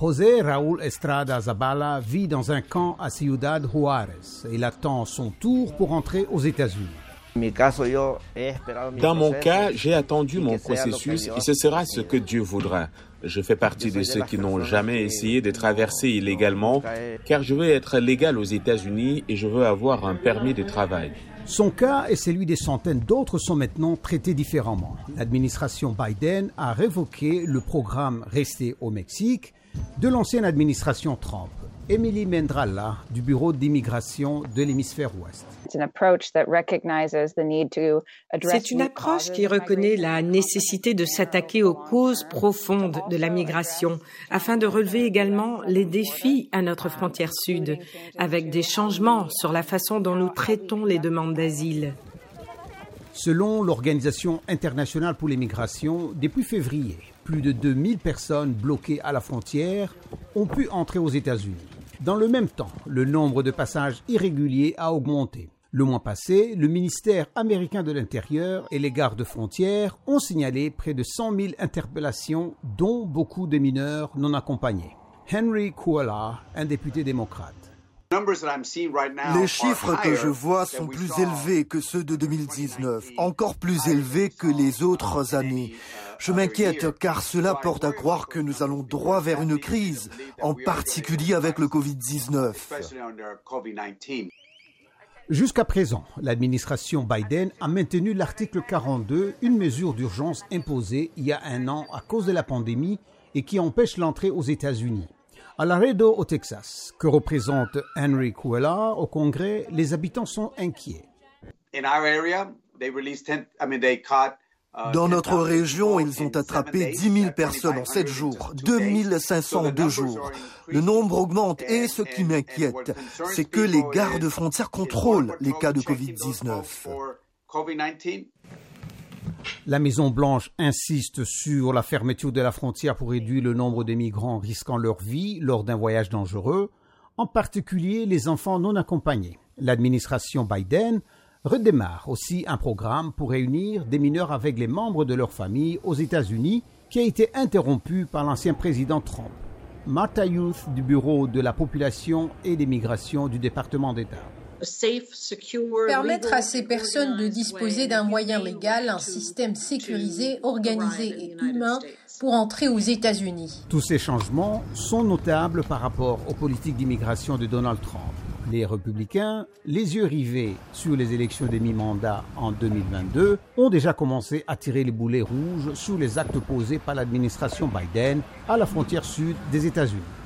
José Raúl Estrada Zabala vit dans un camp à Ciudad Juárez. Il attend son tour pour entrer aux États-Unis. Dans mon cas, j'ai attendu mon processus et ce sera ce que Dieu voudra. Je fais partie de ceux qui n'ont jamais essayé de traverser illégalement car je veux être légal aux États-Unis et je veux avoir un permis de travail. Son cas et celui des centaines d'autres sont maintenant traités différemment. L'administration Biden a révoqué le programme Rester au Mexique de l'ancienne administration Trump. Emily Mendralla du Bureau d'immigration de l'hémisphère ouest. C'est une approche qui reconnaît la nécessité de s'attaquer aux causes profondes de la migration afin de relever également les défis à notre frontière sud avec des changements sur la façon dont nous traitons les demandes d'asile. Selon l'Organisation internationale pour les migrations, depuis février, plus de 2000 personnes bloquées à la frontière ont pu entrer aux États-Unis. Dans le même temps, le nombre de passages irréguliers a augmenté. Le mois passé, le ministère américain de l'Intérieur et les gardes frontières ont signalé près de 100 000 interpellations, dont beaucoup de mineurs non accompagnés. Henry Kuala, un député démocrate. Les chiffres que je vois sont plus élevés que ceux de 2019, encore plus élevés que les autres années. Je m'inquiète car cela porte à croire que nous allons droit vers une crise, en particulier avec le Covid-19. Jusqu'à présent, l'administration Biden a maintenu l'article 42, une mesure d'urgence imposée il y a un an à cause de la pandémie et qui empêche l'entrée aux États-Unis. À Laredo, au Texas, que représente Henry Cuella au Congrès, les habitants sont inquiets. Dans notre région, ils ont attrapé 10 000 personnes en 7 jours, 2 500 en 2 jours. Le nombre augmente et ce qui m'inquiète, c'est que les gardes frontières contrôlent les cas de Covid-19. La Maison-Blanche insiste sur la fermeture de la frontière pour réduire le nombre de migrants risquant leur vie lors d'un voyage dangereux, en particulier les enfants non accompagnés. L'administration Biden redémarre aussi un programme pour réunir des mineurs avec les membres de leur famille aux États-Unis qui a été interrompu par l'ancien président Trump. Martha Youth du Bureau de la population et des migrations du département d'État. Permettre à ces personnes de disposer d'un moyen légal, un système sécurisé, organisé et humain pour entrer aux États-Unis. Tous ces changements sont notables par rapport aux politiques d'immigration de Donald Trump. Les républicains, les yeux rivés sur les élections des mi-mandat en 2022, ont déjà commencé à tirer les boulets rouges sur les actes posés par l'administration Biden à la frontière sud des États-Unis.